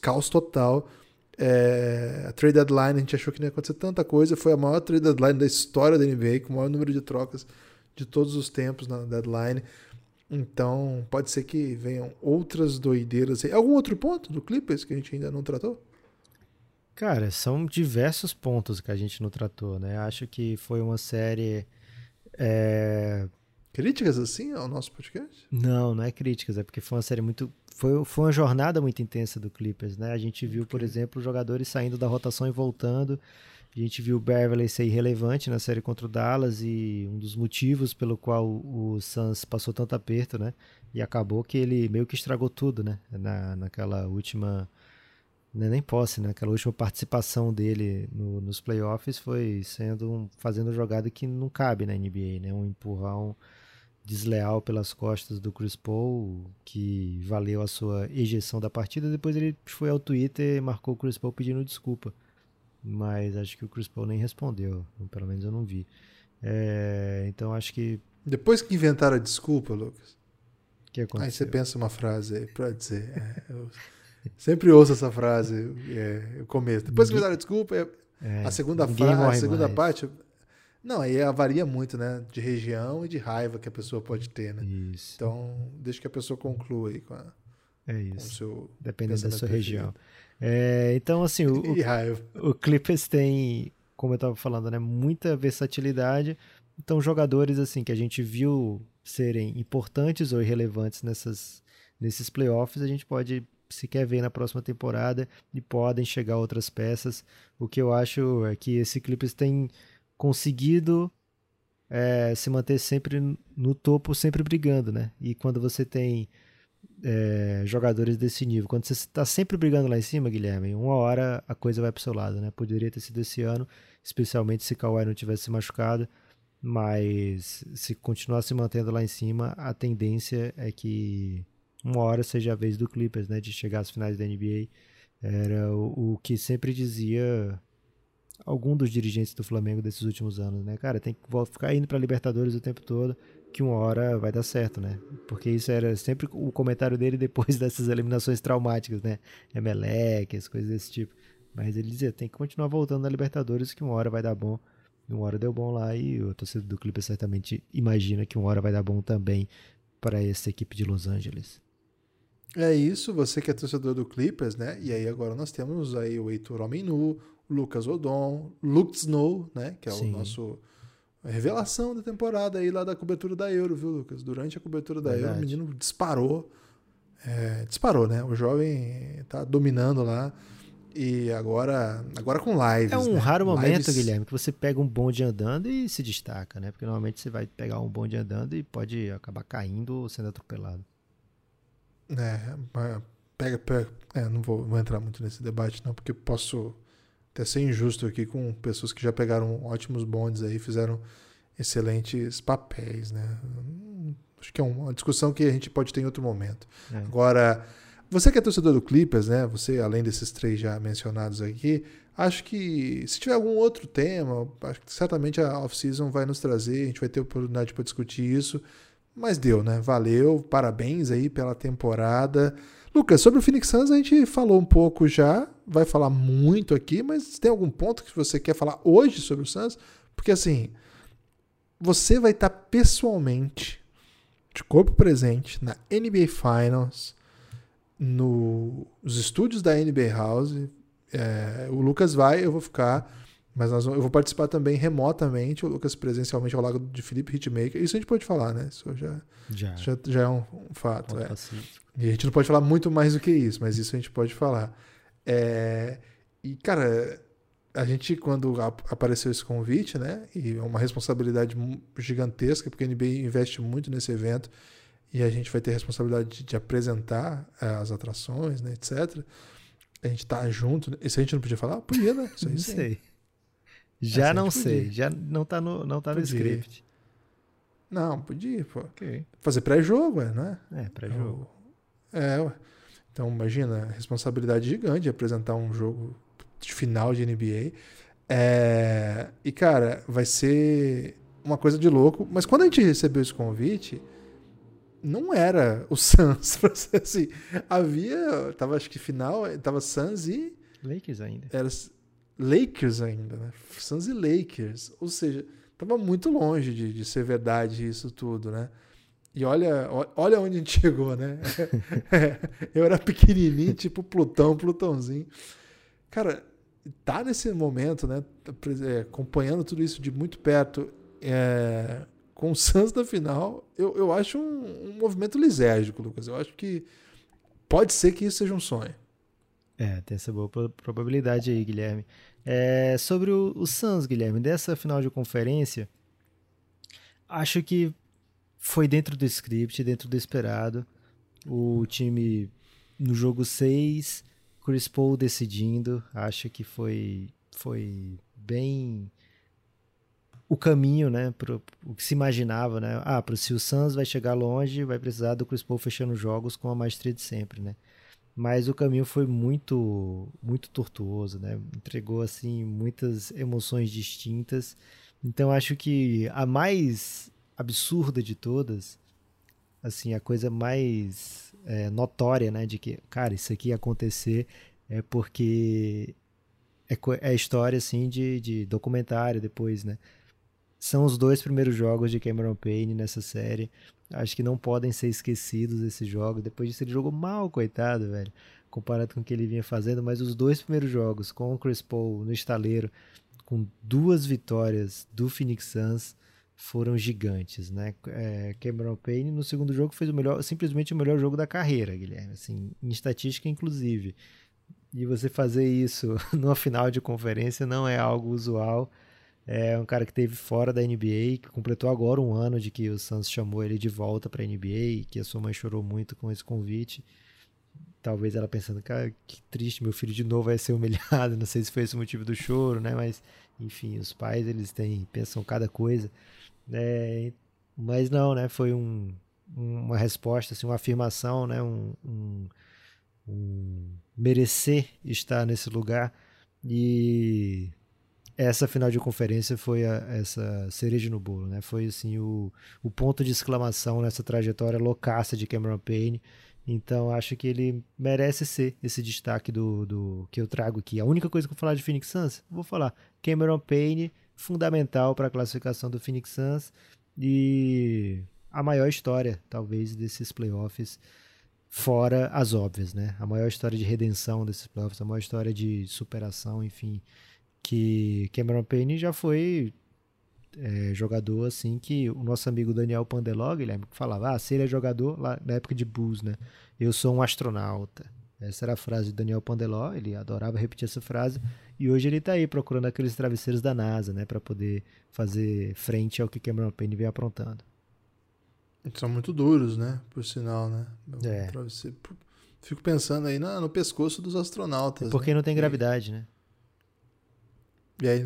caos total. É, a trade deadline, a gente achou que não ia acontecer tanta coisa. Foi a maior trade deadline da história da NBA, com o maior número de trocas de todos os tempos na deadline. Então, pode ser que venham outras doideiras. Algum outro ponto do Clippers que a gente ainda não tratou? Cara, são diversos pontos que a gente não tratou, né? Acho que foi uma série. É... Críticas assim ao nosso podcast? Não, não é críticas, é porque foi uma série muito. Foi, foi uma jornada muito intensa do Clippers, né? A gente viu, por exemplo, jogadores saindo da rotação e voltando. A gente viu o Beverly ser irrelevante na série contra o Dallas e um dos motivos pelo qual o Suns passou tanto aperto, né? E acabou que ele meio que estragou tudo, né? Na, naquela última. Né, nem posse, né? Aquela última participação dele no, nos playoffs foi sendo um, fazendo jogada que não cabe na NBA, né? Um empurrão desleal pelas costas do Chris Paul que valeu a sua ejeção da partida. Depois ele foi ao Twitter e marcou o Chris Paul pedindo desculpa mas acho que o Chris Paul nem respondeu, pelo menos eu não vi. É, então acho que. Depois que inventaram a desculpa, Lucas. Que aconteceu? Aí você pensa uma frase aí pra dizer. É, eu sempre ouço essa frase, é, o começo. Depois que inventaram a desculpa, é, é a segunda frase, a segunda mais. parte. Não, aí varia muito, né? De região e de raiva que a pessoa pode ter, né? Isso. Então, deixa que a pessoa conclua aí com, a, é isso. com o seu. Dependendo da sua região. É, então, assim, o, o, o Clippers tem, como eu estava falando, né, muita versatilidade. Então, jogadores assim que a gente viu serem importantes ou irrelevantes nessas, nesses playoffs, a gente pode se quer ver na próxima temporada e podem chegar outras peças. O que eu acho é que esse Clippers tem conseguido é, se manter sempre no topo, sempre brigando, né? E quando você tem é, jogadores desse nível. Quando você está sempre brigando lá em cima, Guilherme, uma hora a coisa vai para o seu lado, né? Poderia ter sido esse ano, especialmente se Kawhi não tivesse se machucado, mas se continuar se mantendo lá em cima, a tendência é que uma hora seja a vez do Clippers, né? De chegar às finais da NBA. Era o, o que sempre dizia algum dos dirigentes do Flamengo desses últimos anos, né? Cara, tem que ficar indo para Libertadores o tempo todo que uma hora vai dar certo, né? Porque isso era sempre o comentário dele depois dessas eliminações traumáticas, né? Emelec, as coisas desse tipo. Mas ele dizia, tem que continuar voltando na Libertadores que uma hora vai dar bom. Uma hora deu bom lá e o torcedor do Clippers certamente imagina que uma hora vai dar bom também para essa equipe de Los Angeles. É isso, você que é torcedor do Clippers, né? E aí agora nós temos aí o Heitor Homem Nu, Lucas Odon, Luke Snow, né? Que é Sim. o nosso a revelação da temporada aí lá da cobertura da Euro, viu, Lucas? Durante a cobertura da Verdade. Euro, o menino disparou. É, disparou, né? O jovem tá dominando lá. E agora, agora com lives. É um né? raro momento, lives... Guilherme, que você pega um bonde andando e se destaca, né? Porque normalmente você vai pegar um bonde andando e pode acabar caindo ou sendo atropelado. É, pega, pega. É, não vou, vou entrar muito nesse debate, não, porque posso até ser injusto aqui com pessoas que já pegaram ótimos bondes aí, fizeram excelentes papéis, né? Acho que é uma discussão que a gente pode ter em outro momento. É. Agora, você que é torcedor do Clippers, né? Você, além desses três já mencionados aqui, acho que se tiver algum outro tema, acho que certamente a off-season vai nos trazer, a gente vai ter oportunidade para discutir isso. Mas deu, né? Valeu, parabéns aí pela temporada. Lucas, sobre o Phoenix Suns a gente falou um pouco já, vai falar muito aqui, mas tem algum ponto que você quer falar hoje sobre o Suns? Porque assim, você vai estar pessoalmente, de corpo presente, na NBA Finals, nos estúdios da NBA House. É, o Lucas vai, eu vou ficar, mas nós, eu vou participar também remotamente, o Lucas presencialmente ao lado de Felipe Hitmaker. Isso a gente pode falar, né? Isso já, já. já, já é um, um fato. É. E a gente não pode falar muito mais do que isso, mas isso a gente pode falar. É, e, cara, a gente, quando apareceu esse convite, né? E é uma responsabilidade gigantesca, porque a NBA investe muito nesse evento e a gente vai ter a responsabilidade de, de apresentar é, as atrações, né, etc. A gente tá junto. Isso a gente não podia falar? Podia, né? Isso aí, não sei. Já não sei, podia. já não tá no, não tá no script. Não, podia, pô. Okay. Fazer pré-jogo, é, não é? Pré-jogo. É, ué. Então, imagina, responsabilidade gigante de apresentar um jogo de final de NBA. É... E, cara, vai ser uma coisa de louco. Mas quando a gente recebeu esse convite, não era o Suns, pra ser assim. Havia, tava acho que final, tava Suns e... Lakers ainda. Era Lakers ainda, né? Suns e Lakers. Ou seja, tava muito longe de, de ser verdade isso tudo, né? E olha, olha onde a gente chegou, né? eu era pequenininho, tipo Plutão, Plutãozinho. Cara, tá nesse momento, né? É, acompanhando tudo isso de muito perto, é, com o Suns na final, eu, eu acho um, um movimento lisérgico, Lucas. Eu acho que pode ser que isso seja um sonho. É, tem essa boa probabilidade aí, Guilherme. É, sobre o, o Suns, Guilherme, dessa final de conferência, acho que foi dentro do script, dentro do esperado. O time no jogo 6, Chris Paul decidindo, acho que foi, foi bem o caminho, né, pro, o que se imaginava, né? Ah, pro, se o Suns vai chegar longe, vai precisar do Chris Paul fechando jogos com a maestria de sempre, né? Mas o caminho foi muito muito tortuoso, né? Entregou assim muitas emoções distintas. Então acho que a mais absurda de todas, assim, a coisa mais é, notória, né, de que, cara, isso aqui ia acontecer é porque é, é história, assim, de, de documentário depois, né. São os dois primeiros jogos de Cameron Payne nessa série. Acho que não podem ser esquecidos esses jogos. Depois disso, ele jogou mal, coitado, velho. Comparado com o que ele vinha fazendo. Mas os dois primeiros jogos, com o Chris Paul no estaleiro, com duas vitórias do Phoenix Suns, foram gigantes, né? É, Cameron Payne no segundo jogo fez o melhor, simplesmente o melhor jogo da carreira, Guilherme, assim, em estatística inclusive. E você fazer isso numa final de conferência não é algo usual. É um cara que teve fora da NBA, que completou agora um ano de que o Suns chamou ele de volta para a NBA, que a sua mãe chorou muito com esse convite. Talvez ela pensando, cara, que triste, meu filho de novo vai ser humilhado. Não sei se foi esse o motivo do choro, né? Mas, enfim, os pais eles têm pensam cada coisa. É, mas não, né? Foi um, uma resposta, assim, uma afirmação, né? Um, um, um, merecer estar nesse lugar. E essa final de conferência foi a, essa cereja no bolo, né? Foi assim o, o ponto de exclamação nessa trajetória loucaça de Cameron Payne. Então acho que ele merece ser esse destaque do, do que eu trago aqui. A única coisa que eu vou falar de Phoenix Suns, vou falar Cameron Payne fundamental para a classificação do Phoenix Suns e a maior história, talvez, desses playoffs, fora as óbvias, né? A maior história de redenção desses playoffs, a maior história de superação, enfim, que Cameron Payne já foi é, jogador assim que o nosso amigo Daniel Pandelog, ele falava, ah, se ele é jogador lá na época de Bulls, né? Eu sou um astronauta. Essa era a frase de Daniel Pandeló, ele adorava repetir essa frase. E hoje ele está aí procurando aqueles travesseiros da NASA, né, para poder fazer frente ao que Cameron Payne vem aprontando. São muito duros, né, por sinal, né? É. Fico pensando aí no, no pescoço dos astronautas. É porque né? não tem gravidade, né? E aí,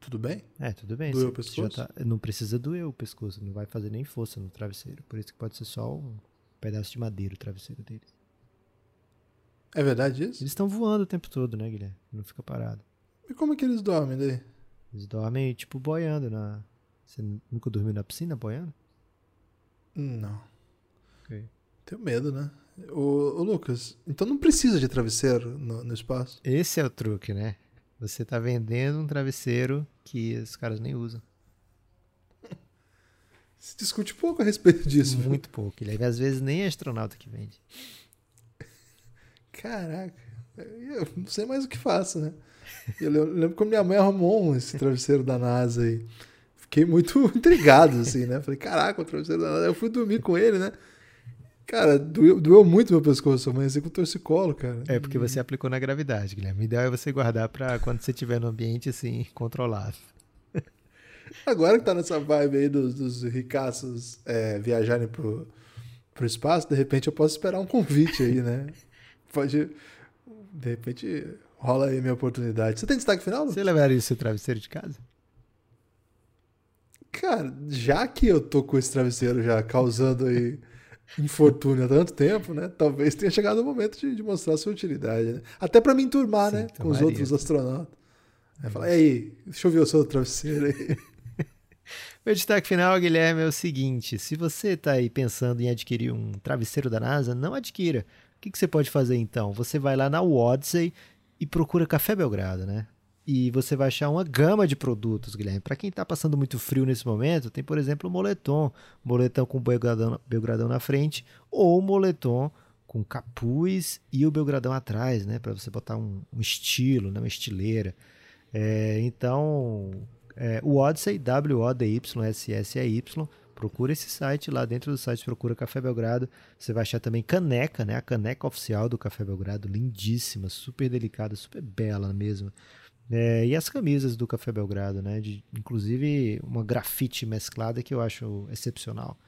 tudo bem? É, tudo bem. Doeu o pescoço? Tá, não precisa doer o pescoço, não vai fazer nem força no travesseiro. Por isso que pode ser só um pedaço de madeira o travesseiro deles. É verdade isso? Eles estão voando o tempo todo, né, Guilherme? Não fica parado. E como é que eles dormem daí? Eles dormem, tipo, boiando na. Você nunca dormiu na piscina boiando? Não. Ok. Tenho medo, né? Ô, ô Lucas, então não precisa de travesseiro no, no, espaço? Esse é o truque, né? Você tá vendendo um travesseiro que os caras nem usam. Se discute pouco a respeito disso. Muito viu? pouco. Ele, às vezes nem é astronauta que vende. Caraca, eu não sei mais o que faço, né? Eu lembro quando minha mãe arrumou esse travesseiro da NASA aí. Fiquei muito intrigado, assim, né? Falei, caraca, o travesseiro da NASA. Eu fui dormir com ele, né? Cara, doeu, doeu muito meu pescoço, amanheci com torcicolo, cara. É porque você aplicou na gravidade, Guilherme. O ideal é você guardar pra quando você estiver no ambiente, assim, controlado. Agora que tá nessa vibe aí dos, dos ricaços é, viajarem pro, pro espaço, de repente eu posso esperar um convite aí, né? Pode. De repente rola aí a minha oportunidade. Você tem destaque final? Você levaria o seu travesseiro de casa? Cara, já que eu tô com esse travesseiro já causando aí infortúnio há tanto tempo, né? Talvez tenha chegado o momento de, de mostrar sua utilidade, né? Até para me enturmar, Sim, né? Com os outros astronautas. Aí falar, e aí, deixa eu ver o seu travesseiro aí. Meu destaque final, Guilherme, é o seguinte: se você está aí pensando em adquirir um travesseiro da NASA, não adquira. O que, que você pode fazer então? Você vai lá na Odyssey e procura Café Belgrado, né? E você vai achar uma gama de produtos, Guilherme. Para quem está passando muito frio nesse momento, tem, por exemplo, o moletom. Moletom com Belgradão, Belgradão na frente ou moletom com capuz e o Belgradão atrás, né? Para você botar um, um, estilo, né? uma estileira. É, então, é, o Odyssey, W-O-D-Y-S-S-E-Y, procura esse site, lá dentro do site procura Café Belgrado, você vai achar também caneca, né? A caneca oficial do Café Belgrado, lindíssima, super delicada, super bela mesmo. É, e as camisas do Café Belgrado, né? De, inclusive uma grafite mesclada que eu acho excepcional.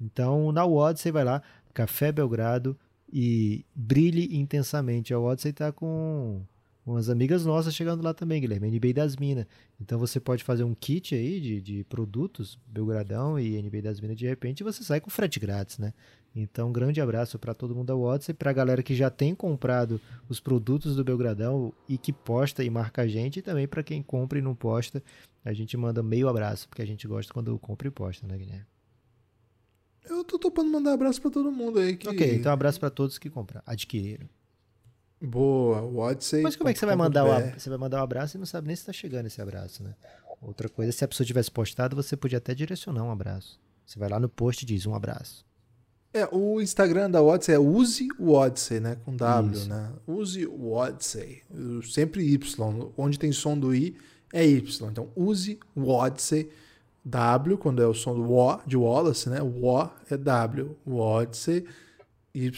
Então, na Odyssey, vai lá, Café Belgrado e brilhe intensamente. A Odyssey está com umas amigas nossas chegando lá também, Guilherme, NB das Minas. Então você pode fazer um kit aí de, de produtos, Belgradão e NB das Minas, de repente você sai com frete grátis, né? Então, um grande abraço para todo mundo da WhatsApp, para a galera que já tem comprado os produtos do Belgradão e que posta e marca a gente, e também para quem compra e não posta, a gente manda meio abraço, porque a gente gosta quando compra e posta, né, Guilherme? Eu tô topando mandar abraço para todo mundo aí. Que... Ok, então abraço para todos que compraram, adquiriram. Boa, o Odyssey. Mas como é que você vai mandar o, você vai mandar um abraço e não sabe nem se está chegando esse abraço, né? Outra coisa, se a pessoa tivesse postado, você podia até direcionar um abraço. Você vai lá no post e diz um abraço. É, o Instagram da Odyssey é use o Odyssey, né? Com W, Isso. né? Use o Odyssey. Sempre Y. Onde tem som do I é Y. Então, use o Odyssey. W, quando é o som do O, de Wallace, né? O O é W. O Odyssey. Y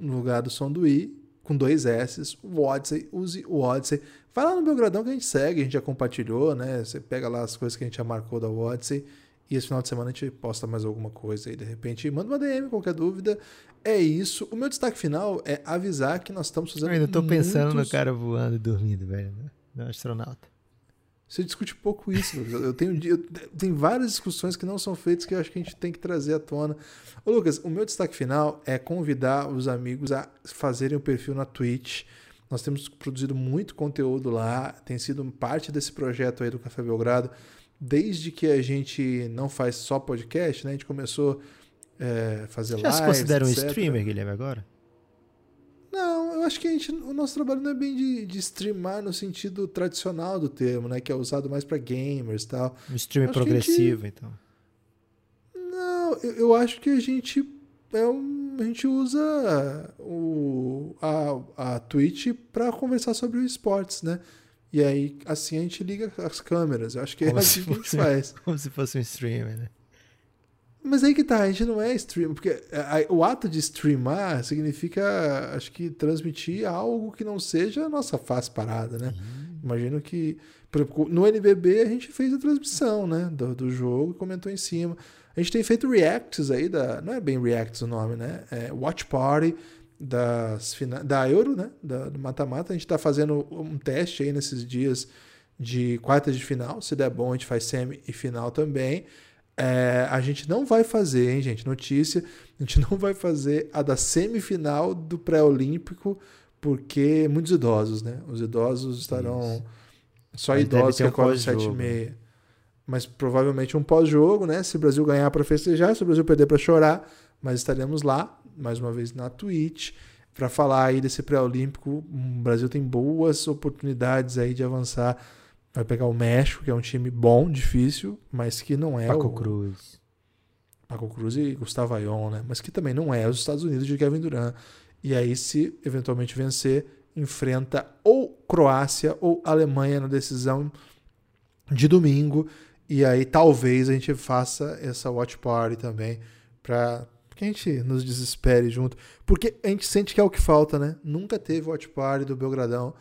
no lugar do som do I com dois S, o Odyssey, use o Odyssey. Vai lá no Belgradão que a gente segue, a gente já compartilhou, né? Você pega lá as coisas que a gente já marcou da Odyssey. E esse final de semana a gente posta mais alguma coisa aí, de repente. Manda uma DM, qualquer dúvida. É isso. O meu destaque final é avisar que nós estamos fazendo. Eu ainda tô pensando no cara voando e dormindo, velho. No astronauta. Você discute pouco isso, Lucas. Eu tenho, eu tenho várias discussões que não são feitas que eu acho que a gente tem que trazer à tona. Ô, Lucas, o meu destaque final é convidar os amigos a fazerem o perfil na Twitch. Nós temos produzido muito conteúdo lá, tem sido parte desse projeto aí do Café Belgrado. Desde que a gente não faz só podcast, né? A gente começou a é, fazer lives. Já se considera um streamer, Guilherme, agora? Não, eu acho que a gente, o nosso trabalho não é bem de, de streamar no sentido tradicional do termo, né? Que é usado mais para gamers e tal. Um streamer progressivo, gente... então. Não, eu, eu, acho que a gente é um, a gente usa o, a, a Twitch para conversar sobre os esportes, né? E aí, assim a gente liga as câmeras. Eu acho que é como é assim que a gente faz. Como se fosse um streamer, né? Mas aí que tá, a gente não é streamer, porque o ato de streamar significa, acho que, transmitir algo que não seja a nossa face parada, né? Uhum. Imagino que, no NBB a gente fez a transmissão, né, do, do jogo e comentou em cima. A gente tem feito reacts aí, da, não é bem reacts o nome, né? É Watch Party das, da Euro, né, da, do mata-mata. A gente tá fazendo um teste aí nesses dias de quartas de final. Se der bom, a gente faz semi e final também. É, a gente não vai fazer, hein, gente? Notícia: a gente não vai fazer a da semifinal do pré-olímpico, porque muitos idosos, né? Os idosos estarão. Isso. Só Mas idosos que acordam às sete e meia. Mas provavelmente um pós-jogo, né? Se o Brasil ganhar para festejar, se o Brasil perder para chorar, mas estaremos lá, mais uma vez na Twitch, para falar aí desse pré-olímpico. O Brasil tem boas oportunidades aí de avançar Vai pegar o México, que é um time bom, difícil, mas que não é Paco o... Cruz. Paco Cruz e Gustavo Ayon, né? Mas que também não é os Estados Unidos de Kevin Durant. E aí, se eventualmente vencer, enfrenta ou Croácia ou Alemanha na decisão de domingo. E aí talvez a gente faça essa watch party também para que a gente nos desespere junto. Porque a gente sente que é o que falta, né? Nunca teve watch party do Belgradão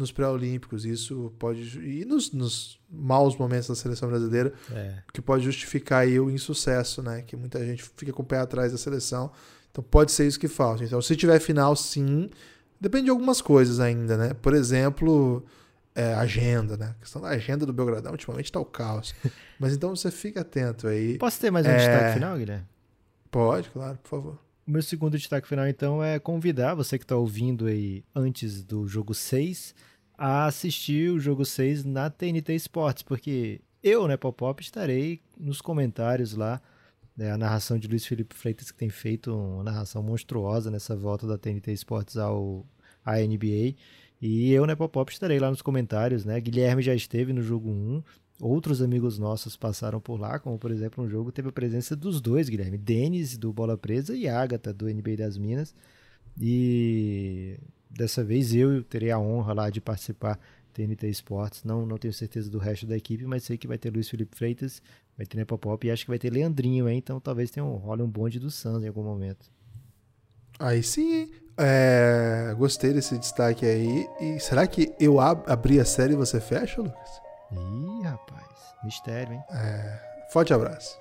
nos pré-olímpicos. Isso pode. E nos, nos, maus momentos da seleção brasileira, é. que pode justificar aí o insucesso, né? Que muita gente fica com o pé atrás da seleção. Então pode ser isso que falta. Então, se tiver final, sim. Depende de algumas coisas ainda, né? Por exemplo, é, agenda, né? A questão da agenda do Belgradão ultimamente tá o caos. Mas então você fica atento aí. Posso ter mais um É. destaque final, Guilherme? Pode, claro, por favor. O meu segundo destaque final, então, é convidar você que está ouvindo aí antes do jogo 6 a assistir o jogo 6 na TNT Sports, porque eu, né, Popop, estarei nos comentários lá, né, a narração de Luiz Felipe Freitas, que tem feito uma narração monstruosa nessa volta da TNT Sports ao, à NBA. E eu, né, Popop, estarei lá nos comentários, né? Guilherme já esteve no jogo 1, Outros amigos nossos passaram por lá, como por exemplo, um jogo teve a presença dos dois, Guilherme, Denis do Bola Presa e Agatha do NBA das Minas. E dessa vez eu terei a honra lá de participar do TNT Esportes. Não, não tenho certeza do resto da equipe, mas sei que vai ter Luiz Felipe Freitas, vai ter Nepopop e acho que vai ter Leandrinho, hein? Então talvez tenha um, role um bonde do Suns em algum momento. Aí sim? É, gostei desse destaque aí. E será que eu ab abri a série e você fecha, Lucas? Ih, rapaz, mistério, hein? É, forte abraço.